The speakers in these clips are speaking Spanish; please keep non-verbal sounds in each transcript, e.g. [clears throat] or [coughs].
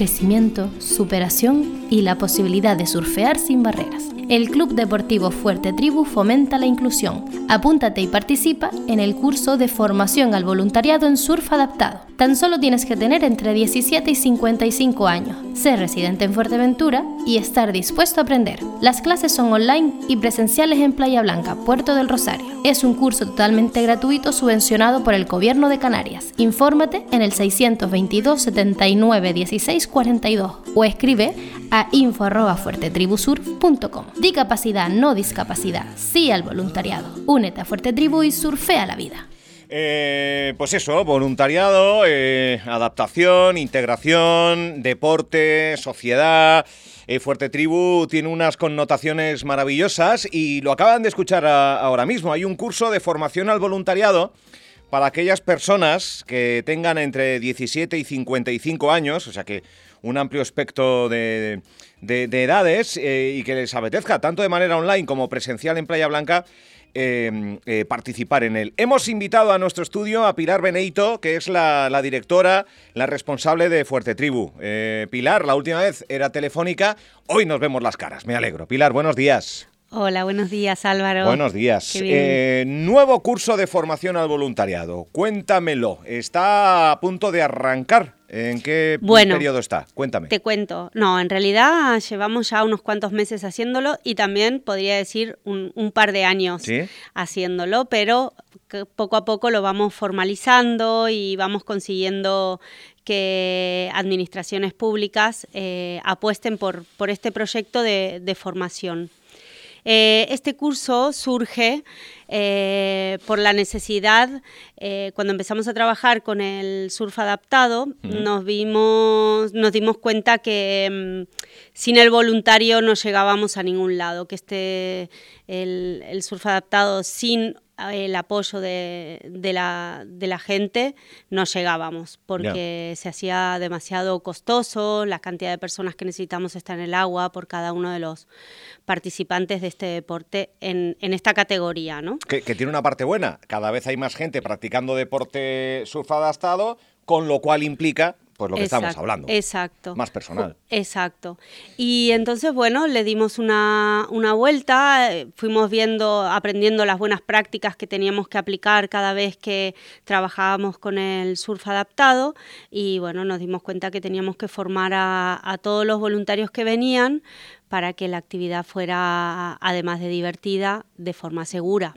crecimiento, superación y la posibilidad de surfear sin barreras. El Club Deportivo Fuerte Tribu fomenta la inclusión. Apúntate y participa en el curso de formación al voluntariado en surf adaptado. Tan solo tienes que tener entre 17 y 55 años, ser residente en Fuerteventura y estar dispuesto a aprender. Las clases son online y presenciales en Playa Blanca, Puerto del Rosario. Es un curso totalmente gratuito subvencionado por el Gobierno de Canarias. Infórmate en el 622 79 16 42 o escribe a info.fuertetribusur.com. Discapacidad, no discapacidad, sí al voluntariado. Únete a Fuerte Tribu y surfea la vida. Eh, pues eso, voluntariado, eh, adaptación, integración, deporte, sociedad. Eh, Fuerte Tribu tiene unas connotaciones maravillosas y lo acaban de escuchar ahora mismo. Hay un curso de formación al voluntariado para aquellas personas que tengan entre 17 y 55 años, o sea que un amplio espectro de, edades eh, y que les apetezca, tanto de manera online como presencial en Playa Blanca, em, eh, participar en él. Hemos invitado a nuestro estudio a Pilar Beneito, que es la, directora, la responsable de Fuerte Tribu. Eh, Pilar, la última vez era telefónica, hoy nos vemos las caras, me alegro. Pilar, buenos días. Hola, buenos días Álvaro. Buenos días. nuevo curso de formación al voluntariado. Cuéntamelo. Está a punto de arrancar. ¿En qué periodo está? Cuéntame. Te cuento. No, en realidad llevamos ya unos cuantos meses haciéndolo y también podría decir un, par de años haciéndolo, pero poco a poco lo vamos formalizando y vamos consiguiendo que administraciones públicas eh, apuesten por, por este proyecto de, de formación. Eh, este curso surge eh, por la necesidad, eh, cuando empezamos a trabajar con el surf adaptado, nos, vimos, nos dimos cuenta que mm, sin el voluntario no llegábamos a ningún lado, que este, el, el surf adaptado sin el apoyo de, la, de, la, gente, no llegábamos, porque se hacía demasiado costoso, la cantidad de personas que necesitamos estar en el agua por cada uno de los participantes de este deporte en, en esta categoría. ¿no? Que, que, tiene una parte buena, cada vez hay más gente practicando deporte surf adaptado, con lo cual implica pues lo que estamos hablando. Exacto. Más personal. Exacto. Y entonces, bueno, le dimos una, una, vuelta, eh, fuimos viendo, aprendiendo las buenas prácticas que teníamos que aplicar cada vez que trabajábamos con el surf adaptado y bueno, nos dimos cuenta que teníamos que formar a, todos los voluntarios que venían para que la actividad fuera, además de divertida, de forma segura.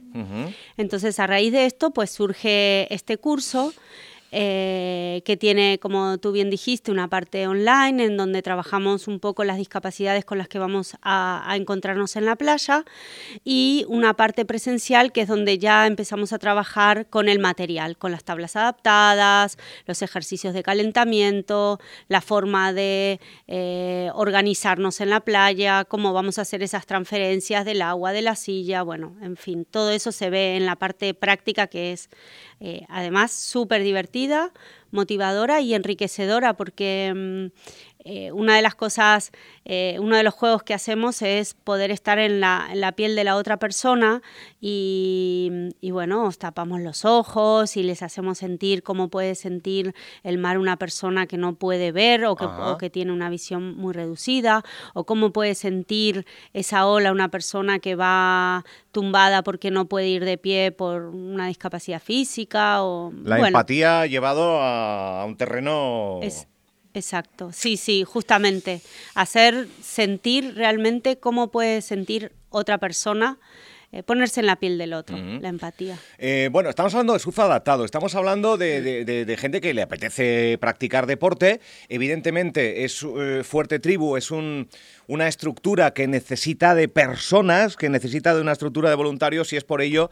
Entonces, a raíz de esto, pues surge este curso eh, que tiene, como tú bien dijiste, una parte online en donde trabajamos un poco las discapacidades con las que vamos a, encontrarnos en la playa y una parte presencial que es donde ya empezamos a trabajar con el material, con las tablas adaptadas, los ejercicios de calentamiento, la forma de eh, organizarnos en la playa, cómo vamos a hacer esas transferencias del agua, de la silla, bueno, en fin, todo eso se ve en la parte práctica que es eh, además súper divertida, motivadora y enriquecedora porque mm, eh, una de las cosas, eh, uno de los juegos que hacemos es poder estar en la, en la piel de la otra persona y, y, bueno, os tapamos los ojos y les hacemos sentir cómo puede sentir el mar una persona que no puede ver o que, o que tiene una visión muy reducida o cómo puede sentir esa ola una persona que va tumbada porque no puede ir de pie por una discapacidad física o... La empatía llevado a, un terreno... Exacto, sí, sí, justamente. Hacer sentir realmente cómo puede sentir otra persona. Eh, ponerse en la piel del otro, la empatía. Eh, bueno, estamos hablando de surf adaptado, estamos hablando de, gente que le apetece practicar deporte. Evidentemente, es eh, Fuerte Tribu, es una estructura que necesita de personas, que necesita de una estructura de voluntarios y es por ello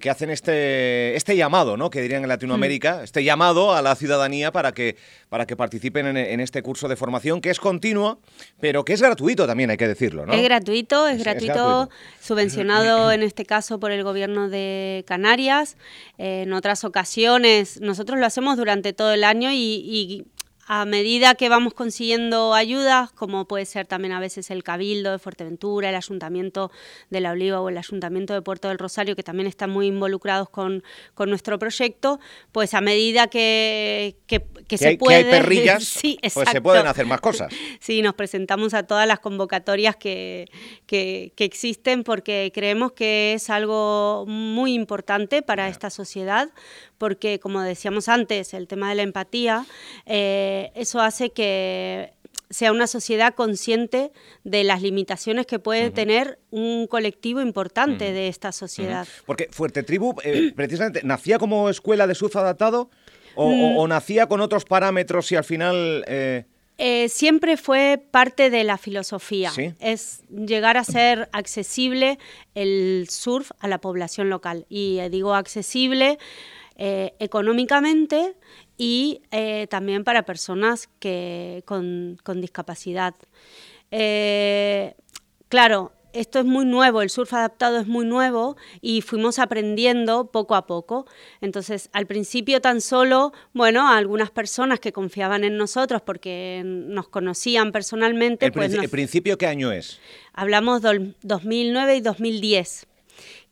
que, hacen este, este llamado, ¿no? que dirían en Latinoamérica, mm. este llamado a la ciudadanía para que, para que participen en, este curso de formación, que es continuo, pero que es gratuito también, hay que decirlo. ¿no? Es gratuito, es, gratuito, subvencionado [clears throat] en este caso por el gobierno de Canarias. en otras ocasiones, nosotros lo hacemos durante todo el año y a medida que vamos consiguiendo ayudas, como puede ser también a veces el Cabildo de Fuerteventura, el Ayuntamiento de La Oliva o el Ayuntamiento de Puerto del Rosario, que también están muy involucrados con, nuestro proyecto, pues a medida que, que, se puede... hay [laughs] perrillas, [laughs] pues se pueden hacer más cosas. Sí, nos presentamos a todas las convocatorias que, que, existen porque creemos que es algo muy importante para esta sociedad, porque como decíamos antes, el tema de la empatía... Eh, eso hace que sea una sociedad consciente de las limitaciones que puede tener un colectivo importante de esta sociedad. Porque Fuerte Tribu, eh, precisamente, ¿nacía como escuela de surf adaptado o, mm. nacía con otros parámetros y al final... Eh, eh, siempre fue parte de la filosofía, es llegar a ser accesible el surf a la población local. Y digo accesible económicamente y eh, también para personas que, con, discapacidad. Eh, claro, esto es muy nuevo, el surf adaptado es muy nuevo y fuimos aprendiendo poco a poco. Entonces, al principio tan solo, bueno, algunas personas que confiaban en nosotros porque nos conocían personalmente. ¿El, pues ¿el principio qué año es? Hablamos del 2009 y 2010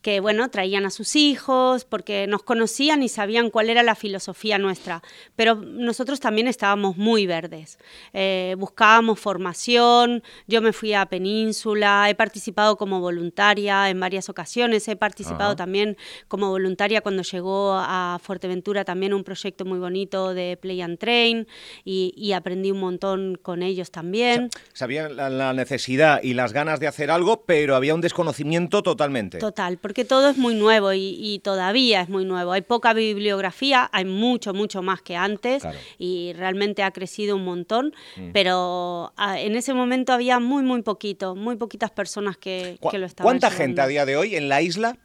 que bueno, traían a sus hijos porque nos conocían y sabían cuál era la filosofía nuestra, pero nosotros también estábamos muy verdes. Eh, buscábamos formación, yo me fui a Península, he participado como voluntaria en varias ocasiones, he participado también como voluntaria cuando llegó a Fuerteventura también un proyecto muy bonito de Play and Train y, aprendí un montón con ellos también. sabían la, necesidad y las ganas de hacer algo, pero había un desconocimiento totalmente. Total, porque que todo es muy nuevo y, todavía es muy nuevo. Hay poca bibliografía, hay mucho, mucho más que antes y realmente ha crecido un montón, mm. pero ah, en ese momento había muy, muy poquito, muy poquitas personas que, lo estaban ¿Cuánta gente a día de hoy en la isla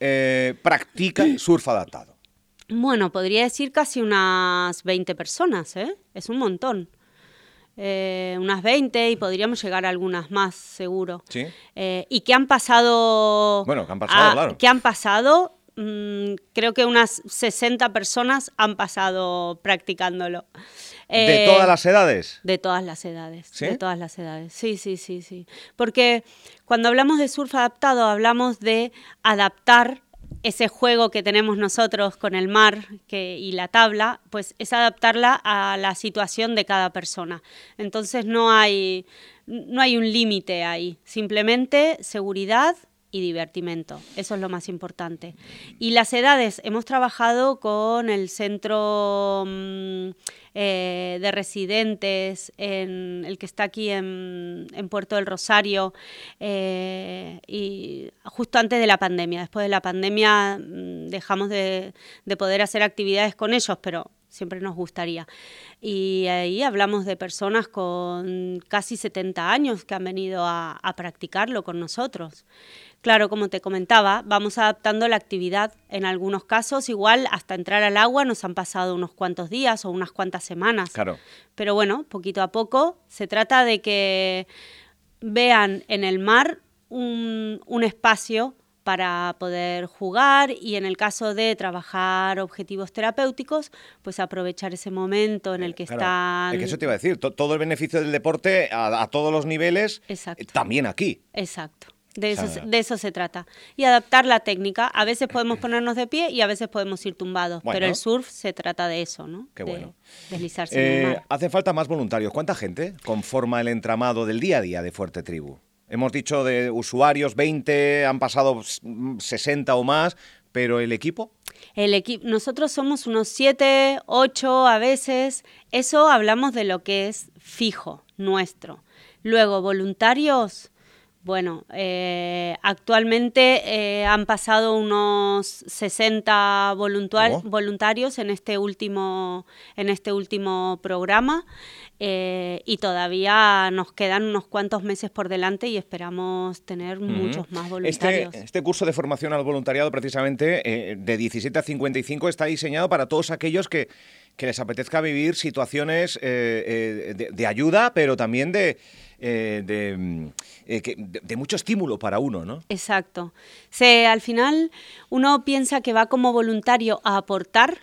eh, practica [clears throat] surf adaptado? Bueno, podría decir casi unas 20 personas, ¿eh? Es un montón. Eh, unas 20 y podríamos llegar a algunas más, seguro. Sí. Eh, y que han pasado... Bueno, que han pasado, claro. Que han pasado, mm, creo que unas 60 personas han pasado practicándolo. ¿De eh, todas las edades? De todas las edades. ¿Sí? De todas las edades. Sí, sí, sí, sí. Porque cuando hablamos de surf adaptado, hablamos de adaptar ese juego que tenemos nosotros con el mar y la tabla, pues es adaptarla a la situación de cada persona. Entonces no hay, no hay un límite ahí, simplemente seguridad y divertimento. Eso es lo más importante. Y las edades, hemos trabajado con el centro mm, eh, de residentes, en el que está aquí en, Puerto del Rosario, eh, y justo antes de la pandemia. Después de la pandemia mm, dejamos de, poder hacer actividades con ellos, pero siempre nos gustaría. Y ahí hablamos de personas con casi 70 años que han venido a practicarlo con nosotros. Claro, como te comentaba, vamos adaptando la actividad. En algunos casos, igual hasta entrar al agua nos han pasado unos cuantos días o unas cuantas semanas. Claro. Pero bueno, poquito a poco se trata de que vean en el mar un, espacio para poder jugar y en el caso de trabajar objetivos terapéuticos, pues aprovechar ese momento en el que están... Es que eso te iba a decir, todo el beneficio del deporte a, todos los niveles, Exacto. también aquí. Exacto. De eso, de eso se trata. Y adaptar la técnica. A veces [coughs] podemos ponernos de pie y a veces podemos ir tumbados. pero el surf se trata de eso, ¿no? Qué bueno. deslizarse en el eh, mar. Hace falta más voluntarios. ¿Cuánta gente conforma el entramado del día a día de Fuerte Tribu? Hemos dicho de usuarios 20, han pasado 60 o más, pero el equipo. El equipo, nosotros somos unos 7, 8 a veces. Eso hablamos de lo que es fijo, nuestro. Luego, voluntarios, bueno, eh, actualmente eh, han pasado unos 60 voluntarios en este último, en este último programa eh, y todavía nos quedan unos cuantos meses por delante y esperamos tener muchos más este, voluntarios. Este, curso de formación al voluntariado precisamente de 17 a 55 está diseñado para todos aquellos que, les apetezca vivir situaciones de ayuda, pero también de eh, mm, eh, de, mucho estímulo para uno, ¿no? Exacto. Se, al final uno piensa que va como voluntario a aportar,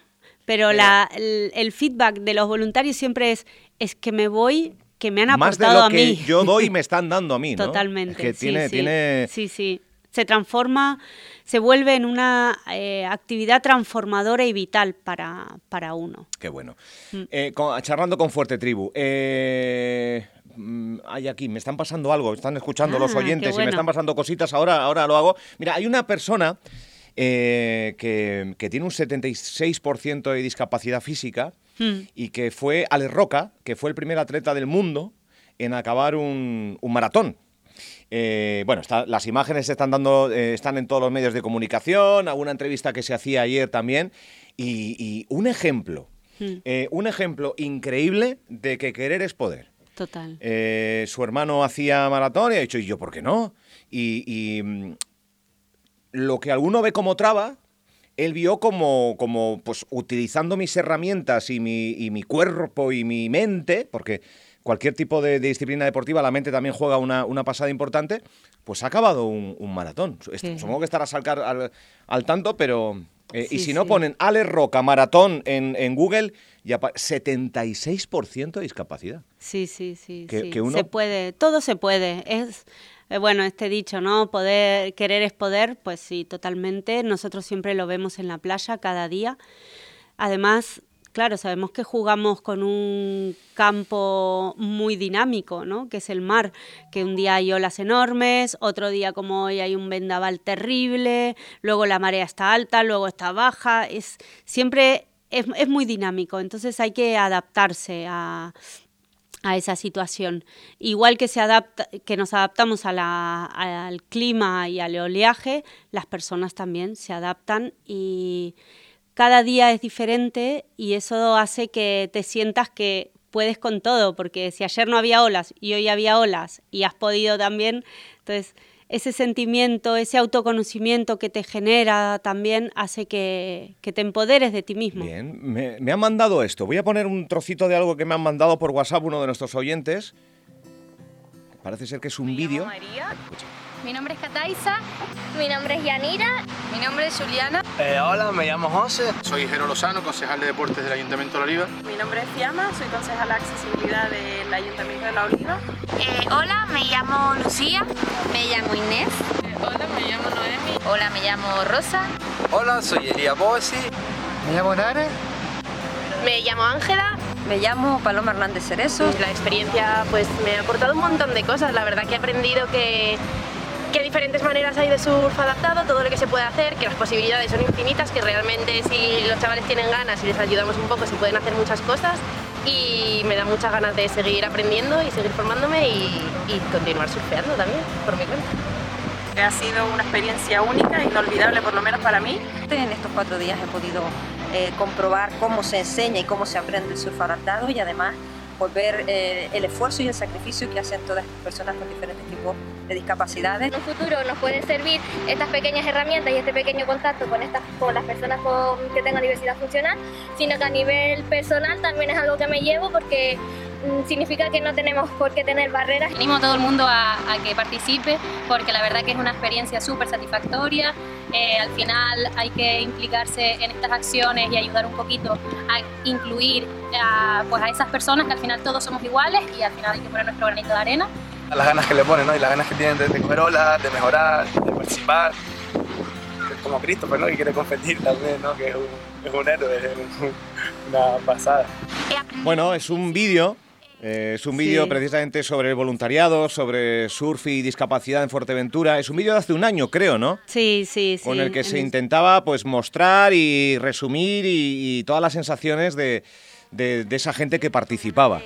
pero la, el, feedback de los voluntarios siempre es es que me voy que me han aportado Más de lo que yo doy me están dando a mí, [laughs] ¿no? Totalmente. que sí, tiene, sí. tiene... sí, sí. Se transforma, se vuelve en una eh, actividad transformadora y vital para, para uno. Qué bueno. Mm. Eh, con- charlando con Fuerte Tribu. Eh, mm, hay aquí, me están pasando algo, están escuchando Ah, los qué oyentes y me están pasando cositas, ahora, ahora lo hago. Mira, hay una persona que, que tiene un 76% de discapacidad física Mm. y que fue Alex Roca, que fue el primer atleta del mundo en acabar un, un maratón. Eh, bueno, está- las imágenes se están dando, eh, están en todos los medios de comunicación, alguna entrevista que se hacía ayer también, y, y un ejemplo, Mm. eh, un ejemplo increíble de que querer es poder. Total. Su hermano hacía maratón y ha dicho, ¿y yo por qué no? Y, y, mm, lo que alguno ve como traba, él vio como, como pues, utilizando mis herramientas y mi, y mi cuerpo y mi mente, porque cualquier tipo de, de disciplina deportiva, la mente también juega una, una pasada importante, pues ha acabado un, un maratón. Sí. Supongo que estarás al, al, al tanto, pero... eh, y Sí, si no ponen Ale Roca maratón en, en Google, ya pa- 76% de discapacidad. Sí, sí, sí. Que- sí. que uno- Se puede, todo se puede. Es eh, bueno este dicho, ¿no? Poder, querer es poder, pues sí, totalmente. Nosotros siempre lo vemos en la playa cada día. Además, claro, sabemos que jugamos con un campo muy dinámico, ¿no? Que es el mar, que un día hay olas enormes, otro día como hoy hay un vendaval terrible, luego la marea está alta, luego está baja, es siempre es, es muy dinámico, entonces hay que adaptarse a, a esa situación. Igual que, se adapta, que nos adaptamos a al clima y al oleaje, las personas también se adaptan y cada día es diferente y eso hace que te sientas que puedes con todo, porque si ayer no había olas y hoy había olas y has podido también, entonces ese sentimiento, ese autoconocimiento que te genera también hace que, que te empoderes de ti mismo. Bien, me, me han mandado esto. Voy a poner un trocito de algo que me han mandado por WhatsApp uno de nuestros oyentes. Parece ser que es un vídeo. Mi nombre es Cataisa. Mi nombre es Yanira. Mi nombre es Juliana. Eh, hola, me llamo José. Soy Jero Lozano, concejal de deportes del Ayuntamiento de La Oliva. Mi nombre es Fiamma, soy concejala de accesibilidad del Ayuntamiento de La Oliva. Eh, hola, me llamo Lucía. Me llamo Inés. Hola, me llamo Noemi. Hola, me llamo Rosa. Hola, soy Elia Bossi. Me llamo Nare. Me llamo Ángela. Me llamo Paloma Hernández Cerezo. La experiencia pues me ha aportado un montón de cosas. La verdad que he aprendido que, que diferentes maneras hay de surf adaptado, todo lo que se puede hacer, que las posibilidades son infinitas, que realmente si los chavales tienen ganas y les ayudamos un poco se pueden hacer muchas cosas. Y me da muchas ganas de seguir aprendiendo y seguir formándome y, y continuar surfeando también, por mi cuenta. Ha sido una experiencia única, inolvidable por lo menos para mí. En estos cuatro días he podido eh, comprobar cómo se enseña y cómo se aprende el surf adaptado y además por ver eh, el esfuerzo y el sacrificio que hacen todas estas personas con diferentes tipos de discapacidades. En un futuro nos pueden servir estas pequeñas herramientas y este pequeño contacto con, estas, con las personas con, que tengan diversidad funcional, sino que a nivel personal también es algo que me llevo porque significa que no tenemos por qué tener barreras. Animo a todo el mundo a, a que participe porque la verdad que es una experiencia súper satisfactoria. Eh, al final hay que implicarse en estas acciones y ayudar un poquito a incluir a, pues a esas personas que al final todos somos iguales y al final hay que poner nuestro granito de arena. Las ganas que le ponen, ¿no? Y las ganas que tienen de, de coger olas, de mejorar, de participar. Como Christopher, ¿no? Que quiere competir también, ¿no? Que es un, es un héroe, es un- una pasada. Bueno, es un vídeo. Eh, es un vídeo Sí. precisamente sobre el voluntariado, sobre surf y discapacidad en Fuerteventura. Es un vídeo de hace un año, creo, ¿no? Sí, sí, sí. Con el que en se intentaba pues mostrar y resumir y, y todas las sensaciones de, de- de esa gente que participaba.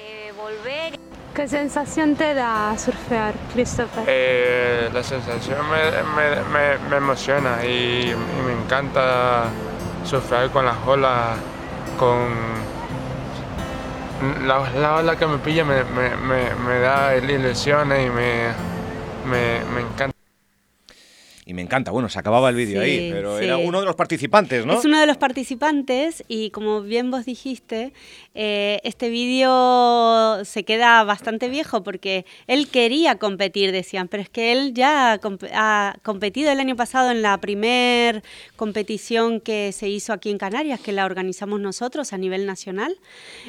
¿Qué sensación te da surfear, Christopher? Eh, la sensación me, me- me- me emociona y, y me encanta surfear con las olas, con la, la ola que me pilla me, me- me- me da ilusiones y me, me, me encanta. Y me encanta. Bueno, se acababa el vídeo Sí, ahí, pero sí. era uno de los participantes, ¿no? Es uno de los participantes y como bien vos dijiste, eh, este vídeo se queda bastante viejo porque él quería competir, decían, pero es que él ya comp- ha competido el año pasado en la primer competición que se hizo aquí en Canarias, que la organizamos nosotros a nivel nacional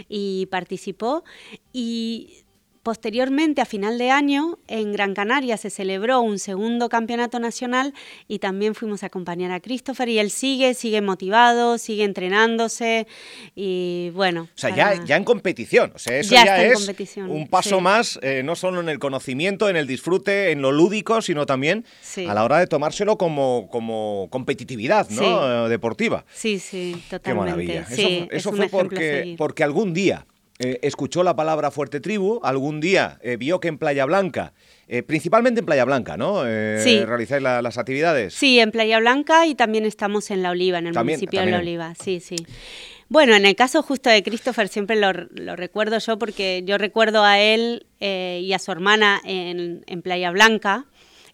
y participó y Posteriormente, a final de año, en Gran Canaria se celebró un segundo campeonato nacional y también fuimos a acompañar a Christopher y él sigue, sigue motivado, sigue entrenándose y bueno. O sea, para- ya, ya en competición. O sea, eso Ya es un paso sí. más, eh, no solo en el conocimiento, en el disfrute, en lo lúdico, sino también Sí. a la hora de tomárselo como, como competitividad ¿no? Sí. Eh, deportiva. Sí, sí, Qué totalmente. maravilla. Sí, eso es fue porque, porque algún día eh, escuchó la palabra Fuerte Tribu, algún día eh, vio que en Playa Blanca, eh, principalmente en Playa Blanca, ¿no? Sí. Realizáis la- las actividades. Sí, en Playa Blanca y también estamos en La Oliva, en el También- municipio de La Oliva. Sí, sí. Bueno, en el caso justo de Christopher siempre lo, lo recuerdo yo porque yo recuerdo a él eh, y a su hermana en, en Playa Blanca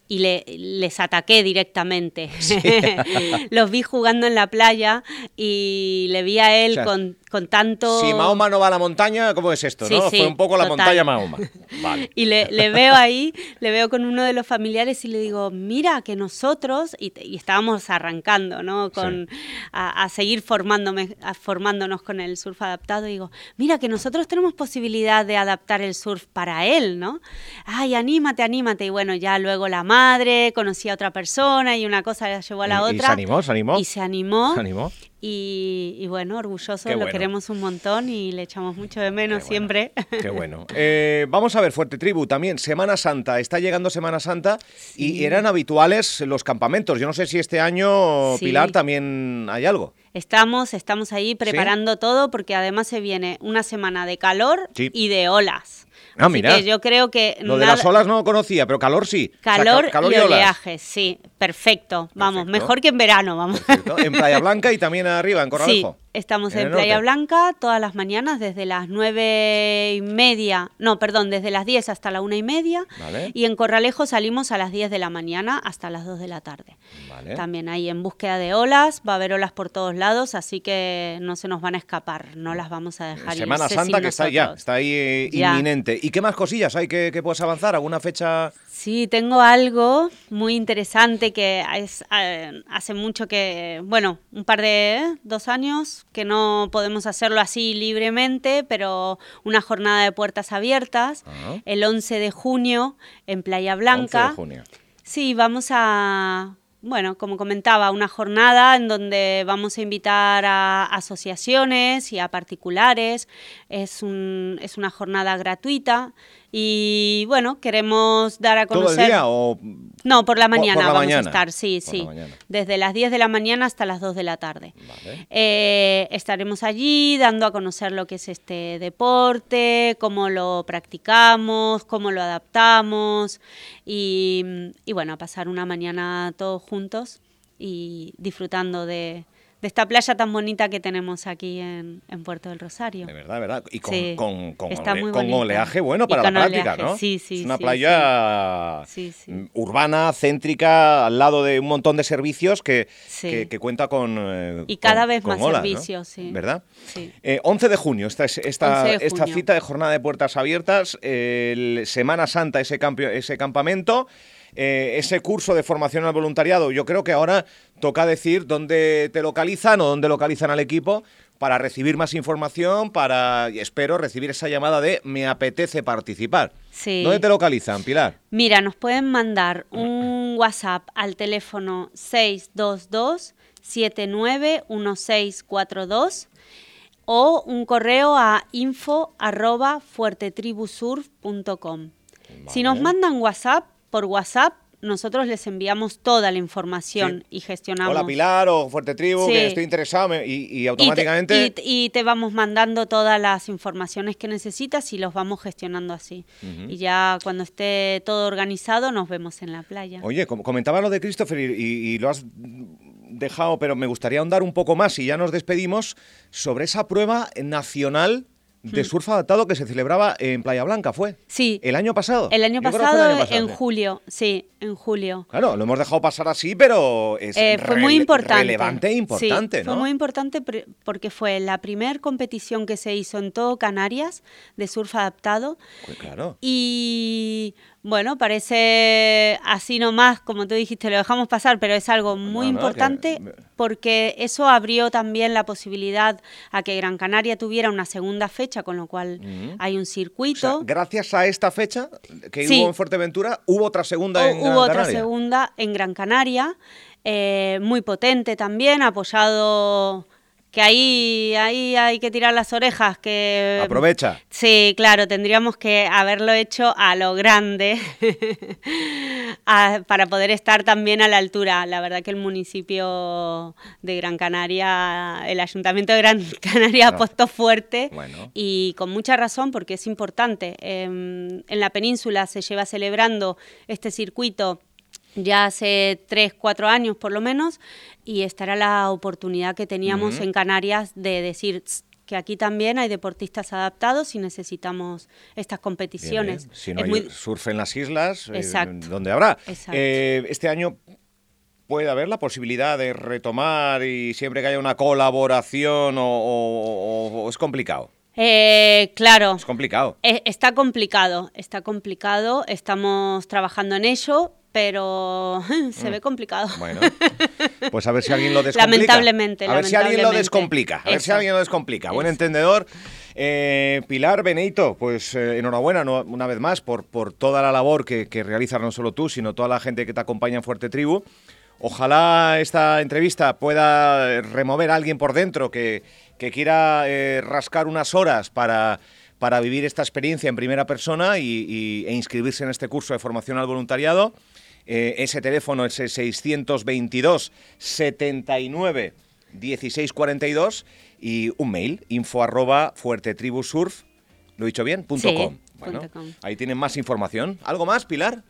y le- les ataqué directamente. [laughs] Los vi jugando en la playa y le vi a él O sea, con, con tanto... Si Mahoma no va a la montaña, ¿cómo es esto? Sí, no? sí, Fue un poco la total. montaña Mahoma. [laughs] Vale. Y le, le veo ahí, le veo con uno de los familiares y le digo, mira que nosotros, y, y estábamos arrancando, ¿no? Con, a, a seguir formándome, a- formándonos con el surf adaptado, y digo, mira que nosotros tenemos posibilidad de adaptar el surf para él, ¿no? Ay, anímate, anímate. Y bueno, ya luego la madre, conocí a otra persona y una cosa la llevó a la ¿Y- y otra. se animó? ¿Se animó? Y se animó. ¿Se animó? Y, y bueno, orgulloso, lo queremos un montón y le echamos mucho de menos siempre. [laughs] Qué bueno. Eh, vamos a ver, Fuerte Tribu, también Semana Santa. Está llegando Semana Santa y eran habituales los campamentos. Yo no sé si este año, Sí. Pilar, también hay algo. Estamos, estamos ahí preparando todo porque además se viene una semana de calor y de olas. Ah, Así mira. que yo creo que Lo de las olas no lo conocía, pero calor sí. O sea, calor, ca- calor y oleaje, sí, perfecto. Vamos, mejor que en verano, vamos. En Playa Blanca y también arriba, en Corralejo. Sí, estamos En Playa norte. Blanca todas las mañanas desde las nueve y media, no, perdón, desde las 10 hasta la una y media. Vale. Y en Corralejo salimos a las 10 de la mañana hasta las 2 de la tarde. Vale. También ahí en búsqueda de olas, va a haber olas por todos lados, así que no se nos van a escapar, no las vamos a dejar Semana Santa que está ya, está ahí eh, Ya. inminente. ¿Y qué más cosillas hay que, que puedas avanzar? ¿Alguna fecha? Sí, tengo algo muy interesante que es, eh, hace mucho que, bueno, un par de, dos años, que no podemos hacerlo así libremente, pero una jornada de puertas abiertas, Ah. el 11 de junio en Playa 11 Blanca. de junio. Sí, vamos a, bueno, como comentaba, una jornada en donde vamos a invitar a asociaciones y a particulares. Es, un, es una jornada gratuita y, bueno, queremos dar a ¿Todo conocer... el día o...? No, por la por mañana la vamos mañana. a estar, sí, Por sí. Desde las 10 de la mañana hasta las 2 de la tarde. Vale. Eh, estaremos allí dando a conocer lo que es este deporte, cómo lo practicamos, cómo lo adaptamos y, y bueno, a pasar una mañana todos juntos y disfrutando de, de esta playa tan bonita que tenemos aquí en, en Puerto del Rosario. De verdad, ¿verdad? Y con, Sí, con, con, ole- oleaje bueno Y para la práctica, oleaje, ¿no? sí, sí, Es una sí, playa Sí, mm, urbana, céntrica, al lado de un montón de servicios que, que, que cuenta con. eh, Y cada vez más servicios, sí. ¿Verdad? Sí. Eh, 11 de junio, esta, es- esta, 11 de esta cita de jornada de puertas abiertas, el Semana Santa, ese, campio- ese campamento, eh, ese curso de formación al voluntariado. Yo creo que ahora toca decir dónde te localizan o dónde localizan al equipo para recibir más información, para, espero, recibir esa llamada de me apetece participar. Sí. ¿Dónde te localizan, Pilar? Mira, nos pueden mandar un WhatsApp al teléfono 622 791642 o un correo a info arroba fuertetribusurf.com. Si nos mandan WhatsApp, por WhatsApp, nosotros les enviamos toda la información y gestionamos. Hola Pilar o Fuerte Tribu, Sí. que estoy interesado y, y Y te- automáticamente... Y te, y te vamos mandando todas las informaciones que necesitas y los vamos gestionando así. Y ya cuando esté todo organizado nos vemos en la playa. Oye, com- comentaba lo de Christopher y lo has dejado, pero me gustaría ahondar un poco más y ya nos despedimos sobre esa prueba nacional de Mm. surf adaptado que se celebraba en Playa Blanca, ¿fue? Sí. ¿El año pasado? El año pasado, el año pasado, en julio, sí, en julio. Claro, lo hemos dejado pasar así, pero es Eh, fue muy importante. relevante e importante, Sí, ¿no? Fue muy importante porque fue la primer competición que se hizo en todo Canarias de surf adaptado. Pues claro. Y bueno, parece así nomás, como tú dijiste, lo dejamos pasar, pero es algo muy no, importante porque eso abrió también la posibilidad a que Gran Canaria tuviera una segunda fecha, con lo cual hay un O sea, circuito. gracias a esta fecha que Sí. hubo en Fuerteventura, hubo otra segunda O- en Gran hubo otra Canaria. segunda en Gran Canaria, eh, muy potente también, apoyado que ahí, ahí hay que tirar las orejas, que Aprovecha. Sí, claro, tendríamos que haberlo hecho a lo grande [laughs] a- para poder estar también a la altura. La verdad que el municipio de Gran Canaria, el ayuntamiento de Gran [laughs] Canaria No. apostó fuerte Bueno. y con mucha razón porque es importante. Em, en la península se lleva celebrando este circuito ya hace tres, cuatro años por lo menos, y esta era la oportunidad que teníamos en Canarias de decir "Tss, que aquí también hay deportistas adaptados y necesitamos estas competiciones. bien. Si no Es hay muy- surf en las islas, eh, Exacto. donde habrá. Exacto. Eh, este año puede haber la posibilidad de retomar y siempre que haya una colaboración o, o- o- o es complicado. Eh, claro. Es complicado. Eh, Está complicado, está complicado, estamos trabajando en ello, pero [laughs] se Mm. ve complicado. Bueno, pues a ver si alguien lo descomplica. Lamentablemente, A ver si alguien lo descomplica. A ver si alguien lo descomplica. Buen entendedor. Eh, Pilar Beneito, pues eh, enhorabuena no- una vez más por, por toda la labor que, que realizas no solo tú, sino toda la gente que te acompaña en Fuerte Tribu. Ojalá esta entrevista pueda remover a alguien por dentro que, que quiera eh, rascar unas horas para, para vivir esta experiencia en primera persona y, y- e inscribirse en este curso de formación al voluntariado. Eh, ese teléfono es el 622 79 1642 y un mail info arroba fuertetribusurf, ¿lo he dicho bien? Punto Sí, com. Bueno, punto com. ahí tienen más información. ¿Algo más, Pilar?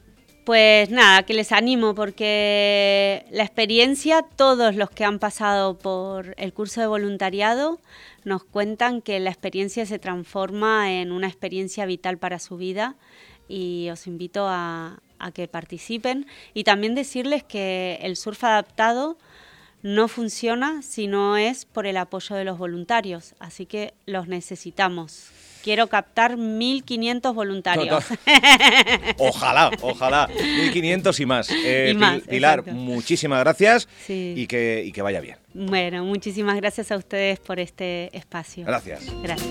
Pues nada, que les animo porque la experiencia, todos los que han pasado por el curso de voluntariado nos cuentan que la experiencia se transforma en una experiencia vital para su vida y os invito a, que participen y también decirles que el surf adaptado no funciona si no es por el apoyo de los voluntarios, así que los necesitamos. Quiero captar 1.500 voluntarios. [laughs] Ojalá, ojalá. 1500 y más. Eh, Y más, Pil- Pilar, exacto. muchísimas gracias Sí. y, que, y que vaya bien. Bueno, muchísimas gracias a ustedes por este espacio. Gracias. Gracias.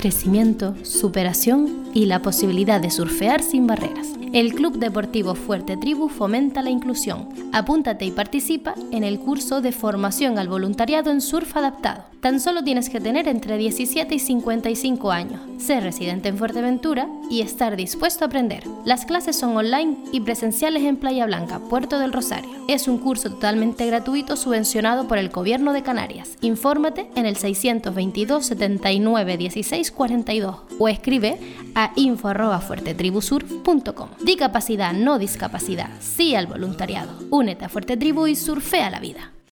crecimiento, superación y la posibilidad de surfear sin barreras. El Club Deportivo Fuerte Tribu fomenta la inclusión. Apúntate y participa en el curso de formación al voluntariado en surf adaptado. Tan solo tienes que tener entre 17 y 55 años, ser residente en Fuerteventura y estar dispuesto a aprender. Las clases son online y presenciales en Playa Blanca, Puerto del Rosario. Es un curso totalmente gratuito subvencionado por el Gobierno de Canarias. Infórmate en el 622 79 16 42 o escribe a info@fuertetribusurf.com. Di capacidad, no discapacidad. Sí al voluntariado. Únete a Fuerte Tribu y surfea la vida.